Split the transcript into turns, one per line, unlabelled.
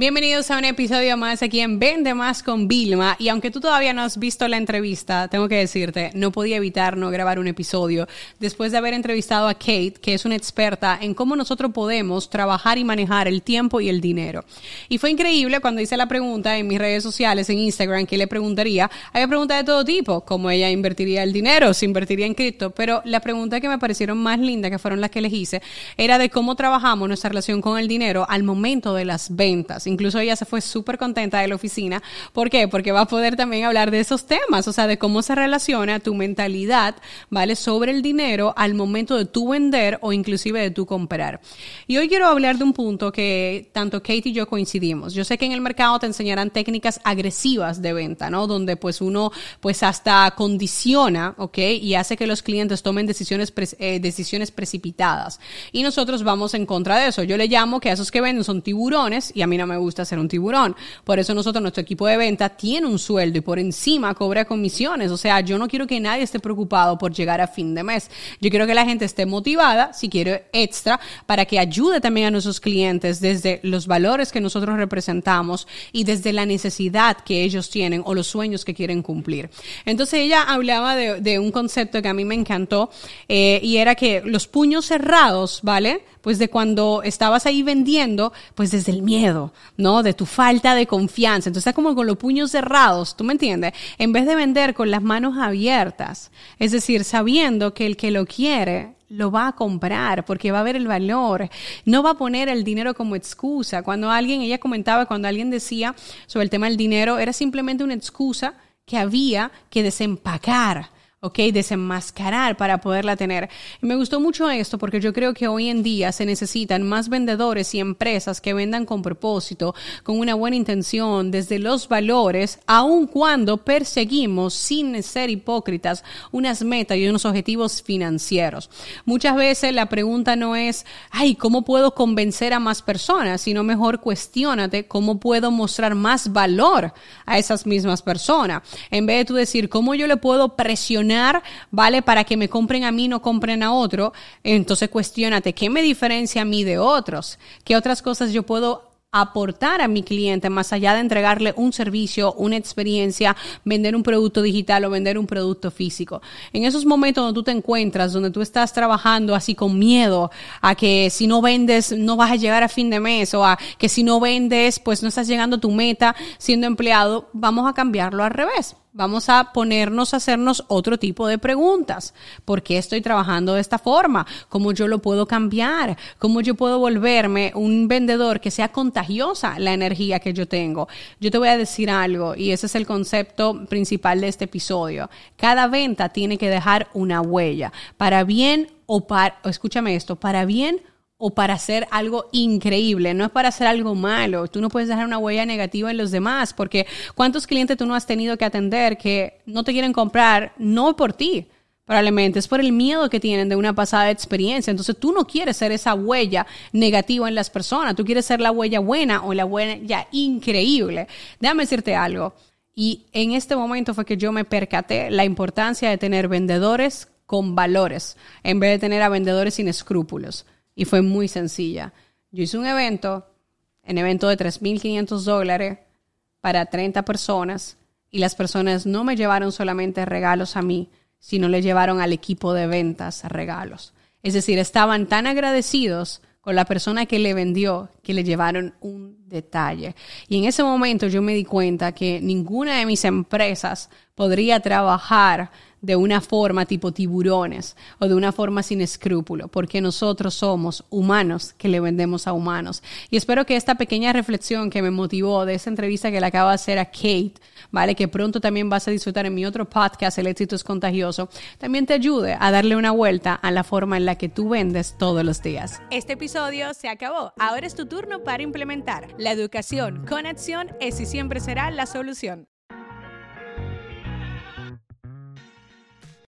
Bienvenidos a un episodio más aquí en Vende Más con Vilma. Y aunque tú todavía no has visto la entrevista, tengo que decirte, no podía evitar no grabar un episodio después de haber entrevistado a Kate, que es una experta en cómo nosotros podemos trabajar y manejar el tiempo y el dinero. Y fue increíble cuando hice la pregunta en mis redes sociales, en Instagram, que le preguntaría. Había preguntas de todo tipo, cómo ella invertiría el dinero, si invertiría en cripto, pero la pregunta que me parecieron más lindas, que fueron las que les hice, era de cómo trabajamos nuestra relación con el dinero al momento de las ventas. Incluso ella se fue súper contenta de la oficina. ¿Por qué? Porque va a poder también hablar de esos temas, o sea, de cómo se relaciona tu mentalidad, ¿vale? Sobre el dinero al momento de tu vender o inclusive de tu comprar. Y hoy quiero hablar de un punto que tanto Kate y yo coincidimos. Yo sé que en el mercado te enseñarán técnicas agresivas de venta, ¿no? Donde pues uno pues hasta condiciona, ¿ok? Y hace que los clientes tomen decisiones, eh, decisiones precipitadas. Y nosotros vamos en contra de eso. Yo le llamo que a esos que venden son tiburones y a mí no me gusta ser un tiburón. Por eso nosotros, nuestro equipo de venta tiene un sueldo y por encima cobra comisiones. O sea, yo no quiero que nadie esté preocupado por llegar a fin de mes. Yo quiero que la gente esté motivada, si quiere extra, para que ayude también a nuestros clientes desde los valores que nosotros representamos y desde la necesidad que ellos tienen o los sueños que quieren cumplir. Entonces ella hablaba de, un concepto que a mí me encantó eh, y era que los puños cerrados, ¿vale? pues de cuando estabas ahí vendiendo, pues desde el miedo, ¿no? De tu falta de confianza. Entonces, como con los puños cerrados, ¿tú me entiendes? En vez de vender con las manos abiertas, es decir, sabiendo que el que lo quiere lo va a comprar porque va a ver el valor, no va a poner el dinero como excusa. Cuando alguien, ella comentaba, cuando alguien decía sobre el tema del dinero, era simplemente una excusa que había que desempacar ¿ok? Desenmascarar para poderla tener. Y me gustó mucho esto porque yo creo que hoy en día se necesitan más vendedores y empresas que vendan con propósito, con una buena intención, desde los valores, aun cuando perseguimos, sin ser hipócritas, unas metas y unos objetivos financieros. Muchas veces la pregunta no es, ay, ¿cómo puedo convencer a más personas? Sino mejor cuestionate cómo puedo mostrar más valor a esas mismas personas. En vez de tú decir, ¿cómo yo le puedo presionar ¿vale? Para que me compren a mí, no compren a otro. Entonces cuestionate, ¿qué me diferencia a mí de otros? ¿Qué otras cosas yo puedo aportar a mi cliente más allá de entregarle un servicio, una experiencia, vender un producto digital o vender un producto físico. En esos momentos donde tú te encuentras, donde tú estás trabajando así con miedo a que si no vendes no vas a llegar a fin de mes o a que si no vendes pues no estás llegando a tu meta siendo empleado, vamos a cambiarlo al revés vamos a ponernos a hacernos otro tipo de preguntas. ¿Por qué estoy trabajando de esta forma? ¿Cómo yo lo puedo cambiar? ¿Cómo yo puedo volverme un vendedor que sea contagiosa la energía que yo tengo? Yo te voy a decir algo y ese es el concepto principal de este episodio. Cada venta tiene que dejar una huella, para bien o para, escúchame esto, para bien o para hacer algo increíble, no es para hacer algo malo. Tú no puedes dejar una huella negativa en los demás, porque ¿cuántos clientes tú no has tenido que atender que no te quieren comprar, no por ti? Probablemente es por el miedo que tienen de una pasada experiencia. Entonces tú no quieres ser esa huella negativa en las personas, tú quieres ser la huella buena o la huella increíble. Déjame decirte algo. Y en este momento fue que yo me percaté la importancia de tener vendedores con valores en vez de tener a vendedores sin escrúpulos y fue muy sencilla. Yo hice un evento, un evento de 3.500 dólares para 30 personas y las personas no me llevaron solamente regalos a mí, sino le llevaron al equipo de ventas regalos. Es decir, estaban tan agradecidos con la persona que le vendió que le llevaron un detalle. Y en ese momento yo me di cuenta que ninguna de mis empresas podría trabajar de una forma tipo tiburones o de una forma sin escrúpulo, porque nosotros somos humanos que le vendemos a humanos. Y espero que esta pequeña reflexión que me motivó de esa entrevista que le acabo de hacer a Kate, ¿vale? Que pronto también vas a disfrutar en mi otro podcast, El éxito es contagioso, también te ayude a darle una vuelta a la forma en la que tú vendes todos los días. Este episodio se acabó. Ahora es tu turno para implementar. La educación con acción es y siempre será la solución.